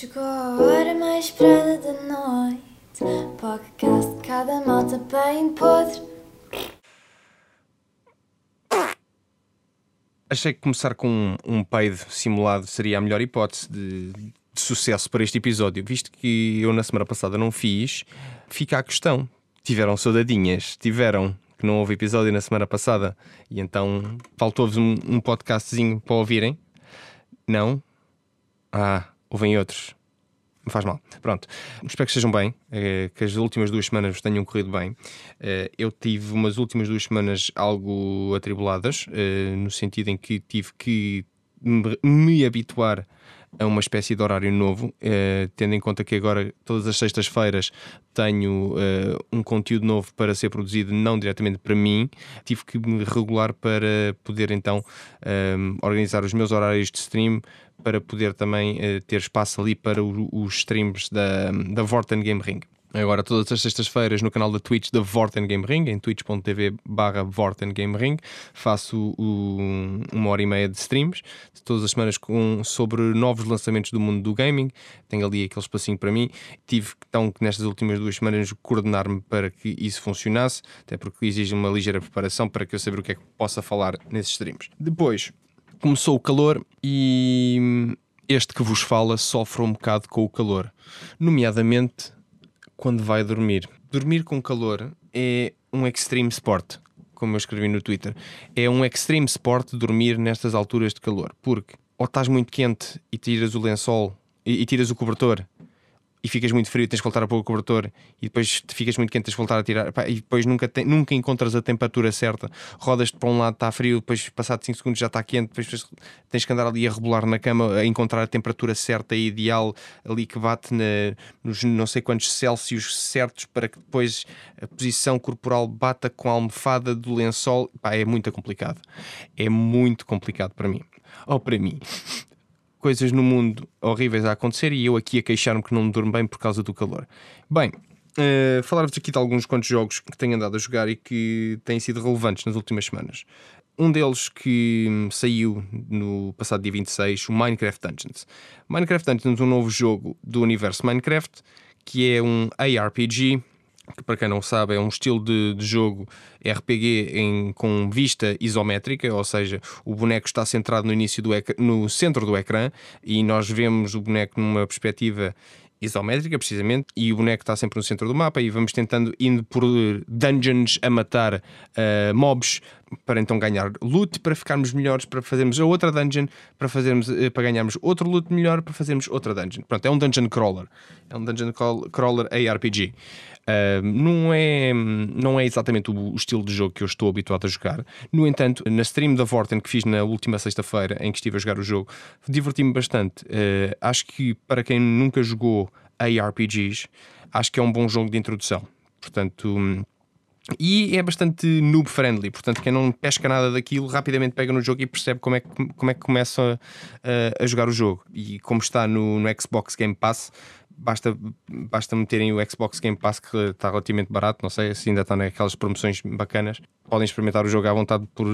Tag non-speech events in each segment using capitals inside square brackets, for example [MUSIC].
Chegou a hora mais esperada da noite. Podcast de cada malta bem podre. Achei que começar com um, um peido simulado seria a melhor hipótese de, de sucesso para este episódio, visto que eu na semana passada não fiz. Fica a questão: tiveram saudadinhas? Tiveram? Que não houve episódio na semana passada e então faltou-vos um, um podcastzinho para ouvirem? Não? Ah, ouvem outros. Não faz mal. Pronto. Espero que estejam bem, eh, que as últimas duas semanas vos tenham corrido bem. Eh, eu tive umas últimas duas semanas algo atribuladas, eh, no sentido em que tive que me, me habituar a uma espécie de horário novo, tendo em conta que agora, todas as sextas-feiras, tenho um conteúdo novo para ser produzido, não diretamente para mim. Tive que me regular para poder então organizar os meus horários de stream, para poder também eh, ter espaço ali para o- os streams da, da Vorten Game Ring. Agora, todas as sextas-feiras, no canal da Twitch da Vorten Game Ring, em twitch.tv barra Vorten Game Ring, faço uma hora e meia de streams, todas as semanas com, sobre novos lançamentos do mundo do gaming. Tenho ali aquele espacinho para mim. Tive então que nestas últimas duas semanas coordenar-me para que isso funcionasse, até porque exige uma ligeira preparação para que eu saiba o que é que possa falar nesses streams. Depois, começou o calor e este que vos fala sofre um bocado com o calor, nomeadamente quando vai dormir. Dormir com calor é um extreme sport, como eu escrevi no Twitter. É um extreme sport dormir nestas alturas de calor, porque ou estás muito quente e tiras o lençol e, e tiras o cobertor e ficas muito frio, tens que voltar a pôr o cobertor e depois ficas muito quente, tens que voltar a tirar Pá, e depois nunca, te- nunca encontras a temperatura certa. Rodas-te para um lado, está frio, depois passado 5 segundos já está quente, depois tens que andar ali a rebolar na cama a encontrar a temperatura certa e ideal ali que bate na- nos não sei quantos Celsius certos para que depois a posição corporal bata com a almofada do lençol. Pá, é muito complicado. É muito complicado para mim. Ou para mim coisas no mundo horríveis a acontecer e eu aqui a queixar-me que não durmo bem por causa do calor. Bem, eh, falar-vos aqui de alguns quantos jogos que tenho andado a jogar e que têm sido relevantes nas últimas semanas. Um deles que hum, saiu no passado dia 26, o Minecraft Dungeons. Minecraft Dungeons é um novo jogo do universo Minecraft, que é um ARPG, que para quem não sabe é um estilo de, de jogo RPG em, com vista isométrica, ou seja, o boneco está centrado no início do no centro do ecrã e nós vemos o boneco numa perspectiva isométrica, precisamente, e o boneco está sempre no centro do mapa e vamos tentando indo por dungeons a matar eh, mobs para então ganhar loot, para ficarmos melhores, para fazermos a outra dungeon, para fazermos eh, para ganharmos outro loot melhor, para fazermos outra dungeon. Pronto, é um dungeon crawler. É um dungeon crawl- crawler ARPG. Não, é, não é exatamente o, estilo de jogo que eu estou habituado a jogar. No entanto, na stream da Vorten que fiz na última sexta-feira, em que estive a jogar o jogo, diverti-me bastante. Uh, acho que para quem nunca jogou ARPGs, acho que é um bom jogo de introdução. Portanto. hum, e é bastante noob friendly, portanto, quem não pesca nada daquilo rapidamente pega no jogo e percebe como é que, como é que começa a, a jogar o jogo. E como está no, no Xbox Game Pass, basta, basta meterem o Xbox Game Pass, que está relativamente barato, não sei se ainda está naquelas promoções bacanas. Podem experimentar o jogo à vontade por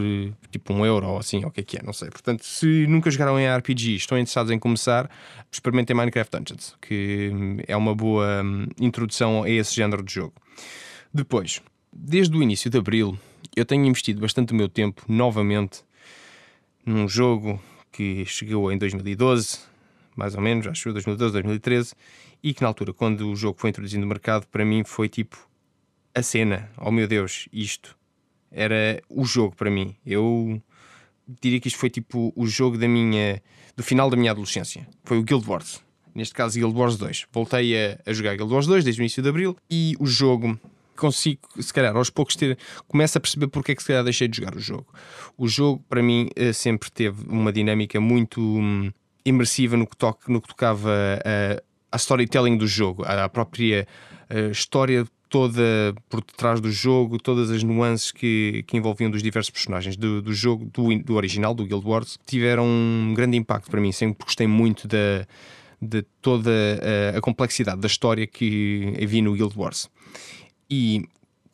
tipo um euro ou assim, ou o que é que é, não sei. Portanto, se nunca jogaram em RPG e estão interessados em começar, experimentem Minecraft Dungeons, que é uma boa hum, introdução a esse género de jogo. Depois, desde o início de abril, eu tenho investido bastante o meu tempo novamente num jogo que chegou em 2012, mais ou menos, acho que 2012, 2013, e que na altura, quando o jogo foi introduzido no mercado, para mim foi tipo a cena. Oh meu Deus, isto era o jogo para mim. Eu diria que isto foi tipo o jogo da minha do final da minha adolescência. Foi o Guild Wars. Neste caso, Guild Wars 2. Voltei a, a jogar Guild Wars 2 desde o início de abril e o jogo consigo, se calhar, aos poucos ter, começo a perceber porque é que se calhar deixei de jogar o jogo. O jogo, para mim, eh, sempre teve uma dinâmica muito hum, imersiva no que, toque, no que tocava a, a storytelling do jogo, a, a própria história toda por detrás do jogo, todas as nuances que, que envolviam dos diversos personagens do, do jogo, do, do original, do Guild Wars, tiveram um grande impacto para mim. Sempre gostei muito da, de toda a, a complexidade da história que havia no Guild Wars. E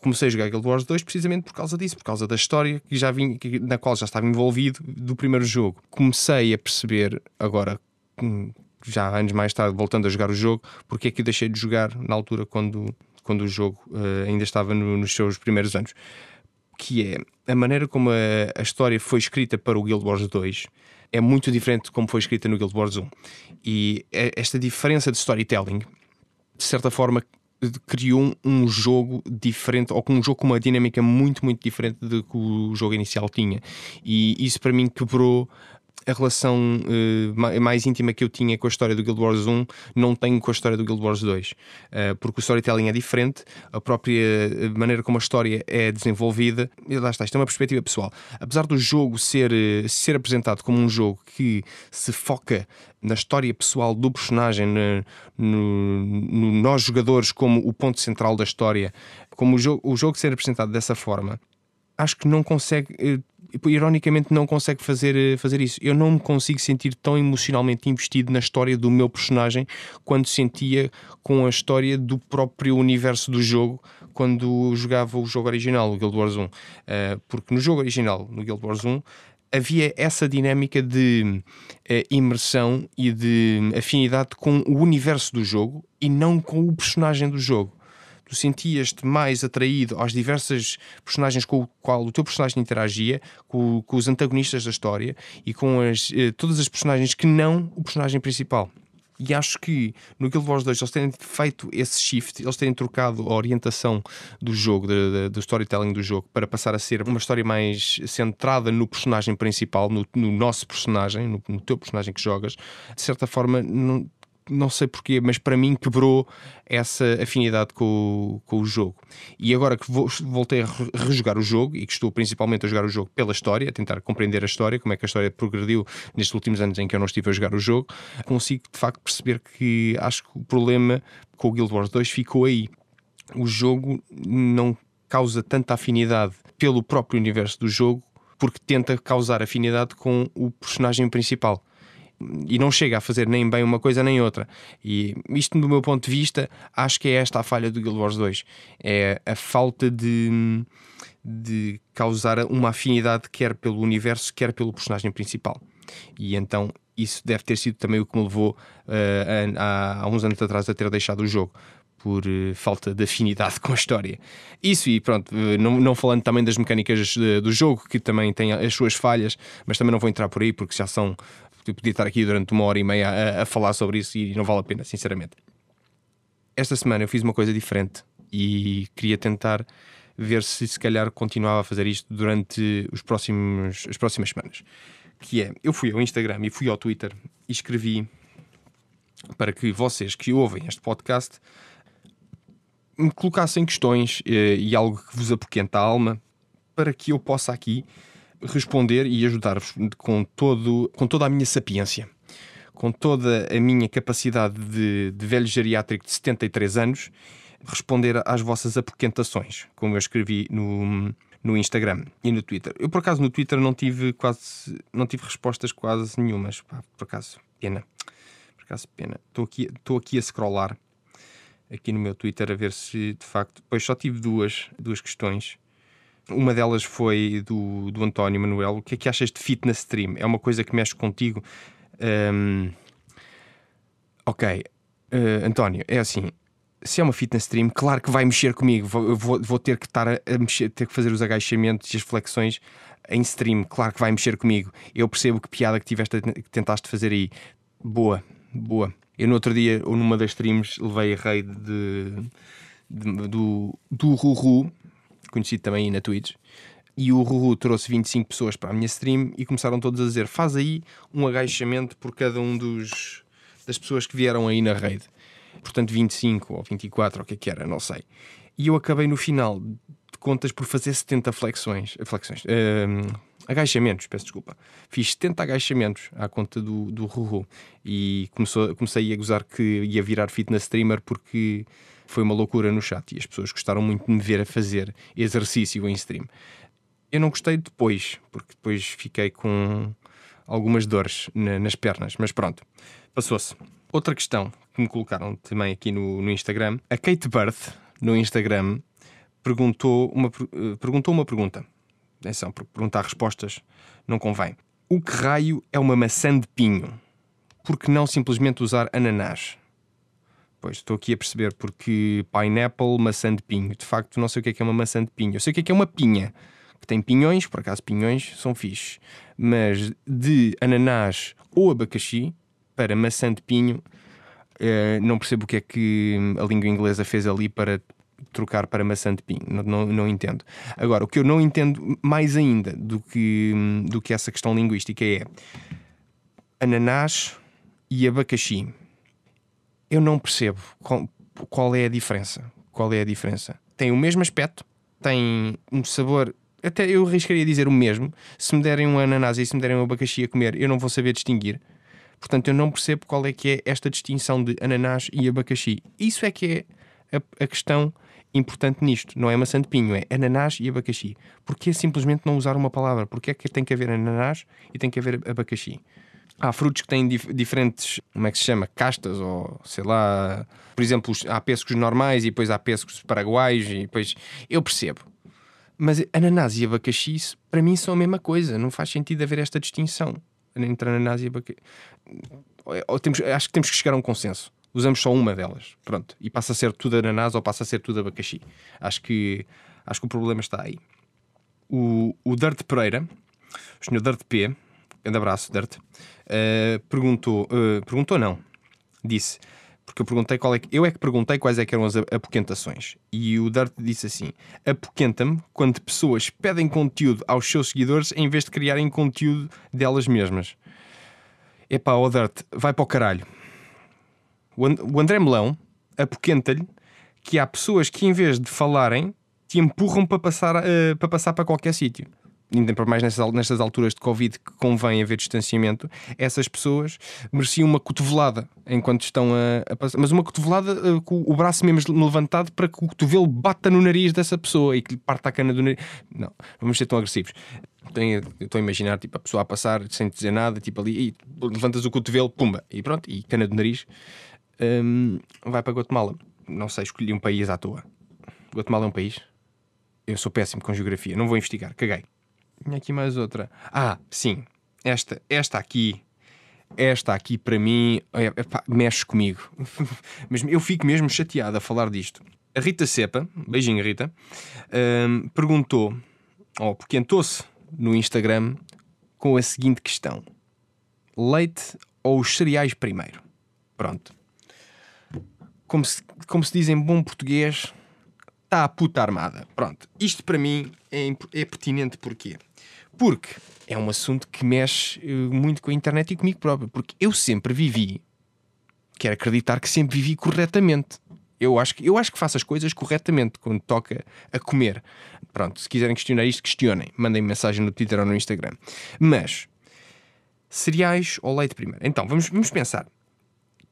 comecei a jogar Guild Wars 2 precisamente por causa disso, por causa da história que já vim, que- na qual já estava envolvido do primeiro jogo. Comecei a perceber agora hum, já anos mais tarde, voltando a jogar o jogo, porque é que eu deixei de jogar na altura quando, quando o jogo uh, ainda estava no, nos seus primeiros anos. Que é a maneira como a, a, história foi escrita para o Guild Wars 2 é muito diferente de como foi escrita no Guild Wars 1. E é, esta diferença de storytelling, de certa forma, criou um jogo diferente, ou com um jogo com uma dinâmica muito, muito diferente do que o jogo inicial tinha. E isso para mim quebrou a relação uh, mais íntima que eu tinha com a história do Guild Wars 1 não tenho com a história do Guild Wars 2 uh, porque o storytelling é diferente a própria eh, maneira como a história é desenvolvida e lá está, isto é uma perspectiva pessoal. Apesar do jogo ser, ser apresentado como um jogo que se foca na história pessoal do personagem no, no, no nós jogadores como o ponto central da história como o jogo, o jogo ser apresentado dessa forma acho que não consegue ironicamente não consegue fazer, eh, fazer isso. Eu não me consigo sentir tão emocionalmente investido na história do meu personagem quando sentia com a história do próprio universo do jogo quando jogava o jogo original, o Guild Wars 1. Uh, eh, porque no jogo original, no Guild Wars 1, havia essa dinâmica de uh, imersão e de afinidade com o universo do jogo e não com o personagem do jogo tu sentias-te mais atraído às diversas personagens com o qual o teu personagem interagia, com, com os antagonistas da história e com as, eh, todas as personagens que não o personagem principal. E acho que no Guild Wars 2 eles têm feito esse shift, eles têm trocado a orientação do jogo, do, do storytelling do jogo, para passar a ser uma história mais centrada no personagem principal, no, no nosso personagem, no, no, teu personagem que jogas. De certa forma, não, não sei porquê, mas para mim quebrou essa afinidade com, o, com o jogo. E agora que vou, voltei a rejogar o jogo e que estou principalmente a jogar o jogo pela história, a tentar compreender a história, como é que a história progrediu nestes últimos anos em que eu não estive a jogar o jogo, consigo de facto perceber que acho que o problema com o Guild Wars 2 ficou aí. O jogo não causa tanta afinidade pelo próprio universo do jogo porque tenta causar afinidade com o personagem principal e não chega a fazer nem bem uma coisa nem outra. E isto, do meu ponto de vista, acho que é esta a falha do Guild Wars 2. É a falta de, de causar uma afinidade, quer pelo universo, quer pelo personagem principal. E então isso deve ter sido também o que me levou uh, a, há uns anos atrás a ter deixado o jogo por uh, falta de afinidade [LAUGHS] com a história. Isso e pronto, uh, não, não, falando também das mecânicas do jogo, que também têm as suas falhas, mas também não vou entrar por aí porque já são eu podia estar aqui durante uma hora e meia a, a falar sobre isso e não vale a pena, sinceramente. Esta semana eu fiz uma coisa diferente e queria tentar ver se se calhar continuava a fazer isto durante os próximos, as próximas semanas. Que é, eu fui ao Instagram e fui ao Twitter e escrevi para que vocês que ouvem este podcast me colocassem questões e, eh, e algo que vos apoquenta a alma para que eu possa aqui responder e ajudar-vos com, todo, com toda a minha sapiência, com toda a minha capacidade de, de velho geriátrico de 73 anos, responder às vossas apoquentações, como eu escrevi no, no Instagram e no Twitter. Eu, por acaso, no Twitter não tive quase não tive respostas quase nenhumas. Por acaso, pena. Por acaso, pena. Estou aqui, estou aqui a scrollar aqui no meu Twitter a ver se de facto. Pois só tive duas, duas questões uma delas foi do, do António Manuel. O que é que achas de fitness stream? É uma coisa que mexe contigo? Um, ok, uh, António, é assim. Se é uma fitness stream, claro que vai mexer comigo. Vou, vou, vou ter que estar a, a mexer, ter que fazer os agachamentos e as flexões em stream. Claro que vai mexer comigo. Eu percebo que piada que tiveste que tentaste fazer aí. Boa, boa. Eu no outro dia, ou numa das streams, levei a raid de, de, do, do Ruru, conhecido também na Twitch. E o Ruru trouxe 25 pessoas para a minha stream e começaram todos a dizer: faz aí um agachamento por cada um dos, das pessoas que vieram aí na raid. Portanto, 25 ou 24, ou o que é que era, não sei. E eu acabei no final de contas por fazer 70 flexões. flexões um, agachamentos, peço desculpa. Fiz 70 agachamentos à conta do, do Ruru e começou, comecei a gozar que ia virar fitness streamer porque foi uma loucura no chat e as pessoas gostaram muito de me ver a fazer exercício em stream. Eu não gostei depois, porque depois fiquei com algumas dores na, nas pernas, mas pronto, passou-se. Outra questão que me colocaram também aqui no, no Instagram, a Kate Birth, no Instagram, perguntou uma, eh, perguntou uma pergunta. Atenção, porque perguntar respostas não convém. O que raio é uma maçã de pinho? por que não simplesmente usar ananás? Pois, estou aqui a perceber, porque pineapple, maçã de pinho. De facto, não sei o que é, que é uma maçã de pinho. Eu sei o que é, que é uma pinha, que tem pinhões, por acaso pinhões são fixes. Mas de ananás ou abacaxi para maçã de pinho, eh, não percebo o que é que a língua inglesa fez ali para trocar para maçã de pinho. Não, não, não, entendo. Agora, o que eu não entendo mais ainda do que, do que essa questão linguística é ananás e abacaxi. Eu não percebo qual, qual é a diferença. Qual é a diferença? Tem o mesmo aspecto, tem um sabor até eu arriscaria dizer o mesmo. Se me derem um ananás e se me derem um abacaxi a comer, eu não vou saber distinguir. Portanto, eu não percebo qual é que é esta distinção de ananás e abacaxi. Isso é que é a, a questão importante nisto. Não é maçã de pinho, é ananás e abacaxi. Porquê simplesmente não usar uma palavra? Porquê é que tem que haver ananás e tem que haver abacaxi? Há frutos que têm dif diferentes, como é que se chama? Castas, ou sei lá. Por exemplo, há pêssegos normais e depois há pêssegos paraguaios e depois. Eu percebo. Mas ananás e abacaxi, para mim, são a mesma coisa. Não faz sentido haver esta distinção entre ananás e abacaxi. Temos, acho que temos que chegar a um consenso usamos só uma delas. Pronto. E passa a ser tudo ananás ou passa a ser tudo abacaxi. Acho que, acho que o problema está aí. O, o Dirt Pereira, o senhor Dirt P, grande abraço, Dirt, uh, perguntou, uh, perguntou não, disse, porque eu perguntei qual é que, eu é que perguntei quais é que eram as apoquentações. E o Dirt disse assim: apoquenta-me quando pessoas pedem conteúdo aos seus seguidores em vez de criarem conteúdo delas mesmas. Epá, o Dirt, vai para o caralho o André Melão apoquenta-lhe que há pessoas que, em vez de falarem, te empurram para passar, uh, para, passar para qualquer sítio. Ainda por mais nestas, nestas alturas de Covid que convém haver distanciamento, essas pessoas mereciam uma cotovelada enquanto estão a, a passar. Mas uma cotovelada uh, com o braço mesmo levantado para que o cotovelo bata no nariz dessa pessoa e que lhe parta a cana do nariz. Não, vamos ser tão agressivos. Estou a imaginar tipo, a pessoa a passar sem dizer nada, tipo ali, e levantas o cotovelo, pumba, e pronto, e cana do nariz um, vai para Guatemala. Não sei, escolhi um país à toa. Guatemala é um país? Eu sou péssimo com geografia, não vou investigar, caguei. Tinha aqui mais outra. Ah, sim, esta, esta aqui. Esta aqui para mim é, é, mexe comigo. [LAUGHS] Mas eu fico mesmo chateado a falar disto. A Rita Cepa, beijinho Rita, um, perguntou, ou poquentou-se no Instagram com a seguinte questão: leite ou os cereais primeiro? Pronto como se, como se diz em bom português, está a puta armada. Pronto, isto para mim é, é pertinente porquê? Porque é um assunto que mexe eh, muito com a internet e comigo próprio. Porque eu sempre vivi, quero acreditar que sempre vivi corretamente. Eu acho, que, eu acho que faço as coisas corretamente quando toca a comer. Pronto, se quiserem questionar isto, questionem. Mandem mensagem no Twitter ou no Instagram. Mas, cereais ou leite primeiro? Então, vamos, vamos pensar.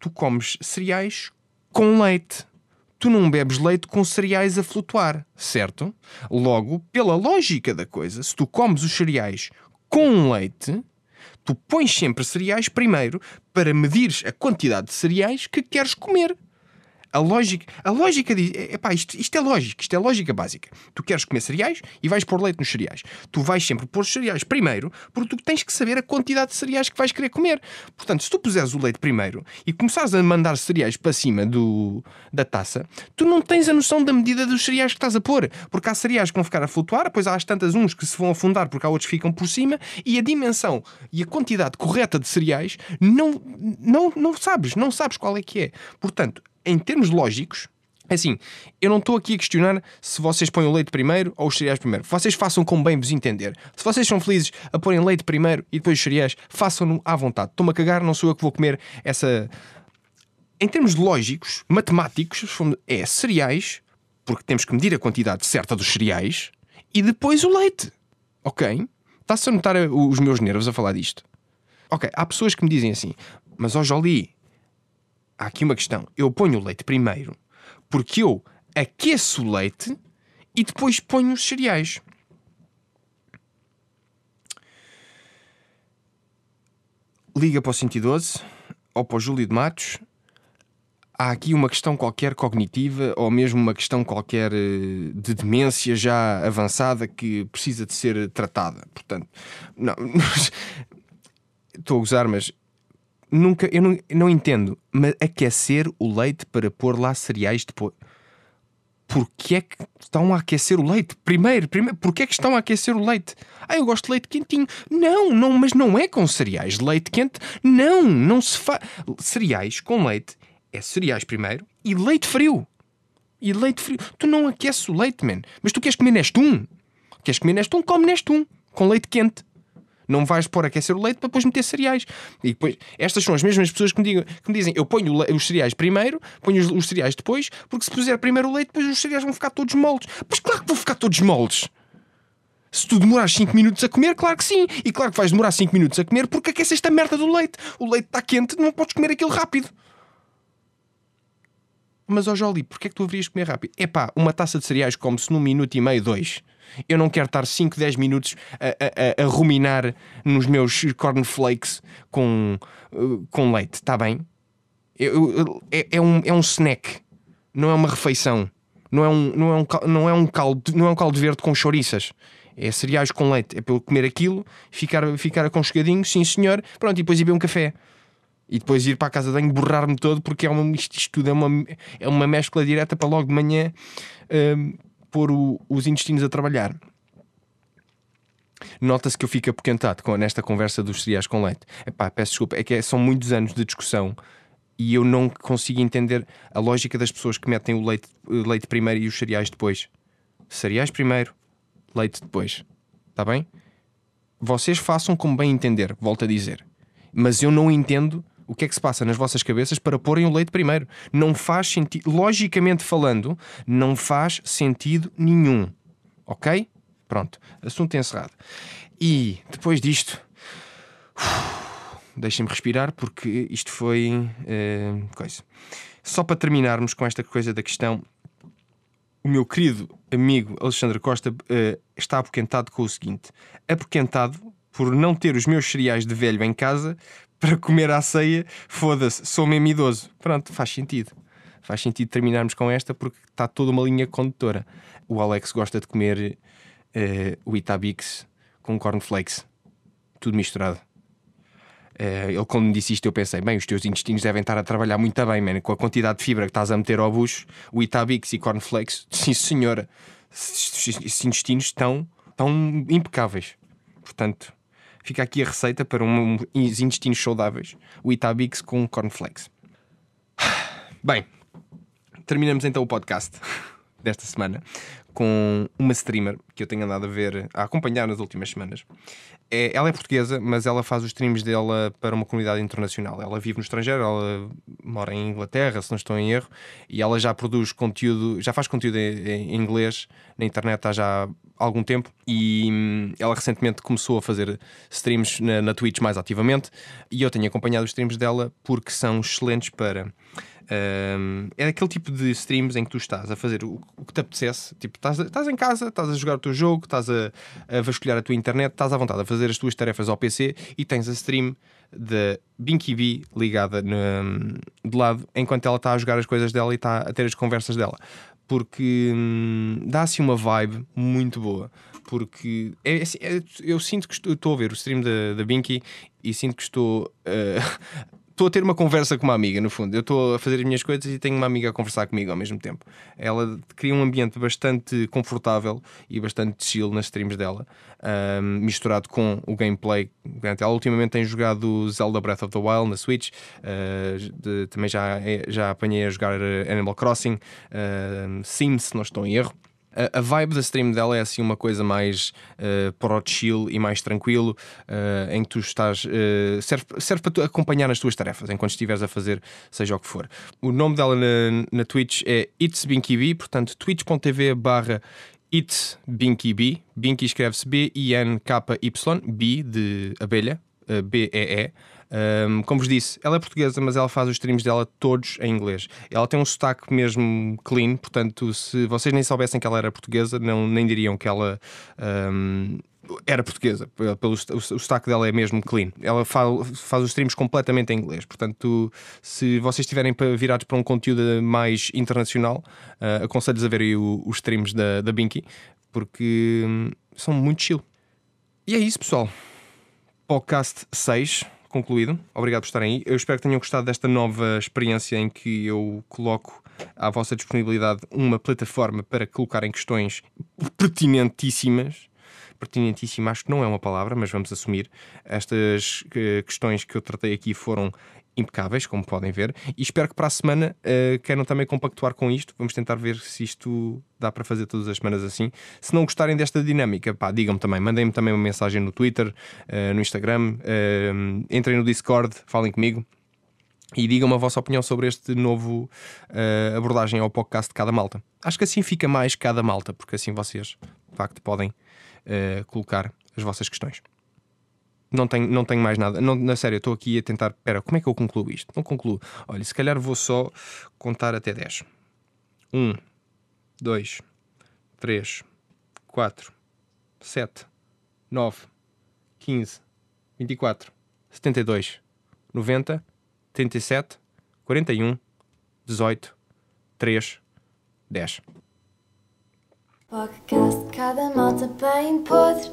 Tu comes cereais com leite. Tu não bebes leite com cereais a flutuar, certo? Logo, pela lógica da coisa, se tu comes os cereais com leite, tu pões sempre cereais primeiro para medires a quantidade de cereais que queres comer. A lógica, a lógica diz: epá, isto, isto é lógica, isto é lógica básica. Tu queres comer cereais e vais pôr leite nos cereais. Tu vais sempre pôr os cereais primeiro, porque tu tens que saber a quantidade de cereais que vais querer comer. Portanto, se tu puseres o leite primeiro e começares a mandar cereais para cima do, da taça, tu não tens a noção da medida dos cereais que estás a pôr. Porque há cereais que vão ficar a flutuar, depois há as tantas uns que se vão afundar porque há outros que ficam por cima, e a dimensão e a quantidade correta de cereais não, não, não sabes, não sabes qual é que é. Portanto, em termos lógicos, é assim, eu não estou aqui a questionar se vocês põem o leite primeiro ou os cereais primeiro. Vocês façam como bem vos entender. Se vocês são felizes a porem leite primeiro e depois os cereais, façam-no à vontade. Estou-me a cagar, não sou eu que vou comer essa. Em termos lógicos, matemáticos, é cereais, porque temos que medir a quantidade certa dos cereais, e depois o leite. Ok? Está-se a notar os meus nervos a falar disto. Ok, há pessoas que me dizem assim, mas ó Jolie, há aqui uma questão. Eu ponho o leite primeiro porque eu aqueço o leite e depois ponho os cereais. Liga para o 112 ou para o Júlio de Matos. Há aqui uma questão qualquer cognitiva ou mesmo uma questão qualquer eh, de demência já avançada que precisa de ser tratada. Portanto, não, [LAUGHS] estou a usar, mas nunca, eu não, não entendo, mas aquecer o leite para pôr lá cereais depois. Porquê é que estão a aquecer o leite? Primeiro, primeiro, porquê é que estão a aquecer o leite? Ah, eu gosto de leite quentinho. Não, não, mas não é com cereais. Leite quente, não, não se faz. Cereais com leite é cereais primeiro e leite frio. E leite frio. Tu não aqueces o leite, man. Mas tu queres comer neste um? Queres comer neste um? Come neste um. Com leite quente. Não vais pôr aquecer o leite para depois meter cereais. E depois, estas são as mesmas pessoas que me, digam, que me dizem: eu ponho os cereais primeiro, ponho os, os, cereais depois, porque se puser primeiro o leite, depois os cereais vão ficar todos moldes. Pois claro que vão ficar todos moldes. Se tu demorares 5 minutos a comer, claro que sim. E claro que vais demorar 5 minutos a comer porque aqueceste a merda do leite. O leite está quente, não podes comer aquilo rápido. Mas, ó oh Jolie, porquê é que tu haverias comer rápido? É pá, uma taça de cereais come-se num minuto e meio, dois. Eu não quero estar 5, 10 minutos a, a, a, ruminar nos meus cornflakes com, uh, com leite, está bem? Eu, eu, é, é, um, é um snack, não é uma refeição. Não é um, não é um, não é um, caldo, não é um caldo verde com chouriças. É cereais com leite. É eu comer aquilo, ficar, ficar aconchegadinho, sim senhor, pronto, e depois ir beber um café e depois ir para a casa de banho borrar-me todo porque é uma, isto, isto, tudo é uma, é uma mescla direta para logo de manhã um, pôr o, os intestinos a trabalhar. Nota-se que eu fico apoquentado com, nesta conversa dos cereais com leite. Epá, peço desculpa, é que é, são muitos anos de discussão e eu não consigo entender a lógica das pessoas que metem o leite, leite primeiro e os cereais depois. Cereais primeiro, leite depois. Está bem? Vocês façam como bem entender, volto a dizer. Mas eu não entendo o que é que se passa nas vossas cabeças para porem o leite primeiro. Não faz sentido, logicamente falando, não faz sentido nenhum. Ok? Pronto, assunto encerrado. E depois disto, [SIGHS] deixem-me respirar porque isto foi uh, coisa. Só para terminarmos com esta coisa da questão, o meu querido amigo Alexandre Costa uh, está apoquentado com o seguinte: apoquentado por não ter os meus cereais de velho em casa para comer à ceia, foda-se, sou mesmo idoso. Pronto, faz sentido. Faz sentido terminarmos com esta porque está toda uma linha condutora. O Alex gosta de comer uh, o Itabix com cornflakes, tudo misturado. Uh, ele, quando me disse isto, eu pensei: bem, os teus intestinos devem estar a trabalhar muito bem, man. com a quantidade de fibra que estás a meter ao bucho, o Itabix e cornflakes, [LAUGHS] sim senhora, esses intestinos estão, estão impecáveis. Portanto, Fica aqui a receita para um, uns intestinos saudáveis: o Itabix com cornflakes. [SIGHS] Bem, terminamos então o podcast desta semana com uma streamer que eu tenho andado a ver, a acompanhar nas últimas semanas. É, ela é portuguesa, mas ela faz os streams dela para uma comunidade internacional. Ela vive no estrangeiro, ela mora em Inglaterra, se não estou em erro, e ela já produz conteúdo, já faz conteúdo em, em inglês na internet há já algum tempo e hum, ela recentemente começou a fazer streams na, na Twitch mais ativamente e eu tenho acompanhado os streams dela porque são excelentes para um, é aquele tipo de streams em que tu estás a fazer o, o que te apetecesse. Tipo, estás, estás em casa, estás a jogar o teu jogo, estás a, a vasculhar a tua internet, estás à vontade a fazer as tuas tarefas ao PC e tens a stream da Binky Bee ligada no, de lado enquanto ela está a jogar as coisas dela e está a ter as conversas dela. Porque hum, dá-se uma vibe muito boa. Porque é, é, é eu sinto que estou, estou, a ver o stream da, da Binky e sinto que estou uh, estou a ter uma conversa com uma amiga, no fundo. Eu estou a fazer as minhas coisas e tenho uma amiga a conversar comigo ao mesmo tempo. Ela cria um ambiente bastante confortável e bastante chill nas streams dela, um, misturado com o gameplay. Ela ultimamente tem jogado Zelda Breath of the Wild na Switch, uh, de, também já, é, já apanhei a jogar Animal Crossing, uh, Sims, se não estou em erro. A, vibe da stream dela é assim uma coisa mais uh, pro chill e mais tranquilo, uh, em que tu estás. Uh, serve, serve para tu acompanhar nas tuas tarefas, enquanto estiveres a fazer seja o que for. O nome dela na, na Twitch é It's Binky portanto, twitch.tv barra It's Binky B. Binky escreve-se B-I-N-K-Y, B de abelha, B-E-E. Um, como vos disse, ela é portuguesa, mas ela faz os streams dela todos em inglês. Ela tem um sotaque mesmo clean, portanto, se vocês nem soubessem que ela era portuguesa, não, nem diriam que ela. Um, era portuguesa, pelo, o, sotaque dela é mesmo clean. Ela faz, os streams completamente em inglês. Portanto, se vocês estiverem virados para um conteúdo mais internacional, uh, aconselho-vos a verem os streams da, da Binky, porque um, são muito chill. E é isso, pessoal. Podcast 6 concluído. Obrigado por estarem aí. Eu espero que tenham gostado desta nova experiência em que eu coloco à vossa disponibilidade uma plataforma para colocarem questões pertinentíssimas. Pertinentíssima, acho que não é uma palavra, mas vamos assumir. Estas uh, questões que eu tratei aqui foram impecáveis, como podem ver, e espero que para a semana uh, queiram também compactuar com isto. Vamos tentar ver se isto dá para fazer todas as semanas assim. Se não gostarem desta dinâmica, pá, digam-me também, mandem-me também uma mensagem no Twitter, uh, no Instagram, uh, entrem no Discord, falem comigo. E digam-me a vossa opinião sobre este novo abordagem ao podcast de cada malta. Acho que assim fica mais cada malta, porque assim vocês, de facto, podem colocar as vossas questões. Não tenho, não tenho mais nada. Não, na sério, estou aqui a tentar. Espera, como é que eu concluo isto? Não concluo. Olha, se calhar vou só contar até 10. 1, 2, 3, 4, 7, 9, 15, 24, 72, 90, 37, 41, 18, 3, 10. Podcast cada malta bem podre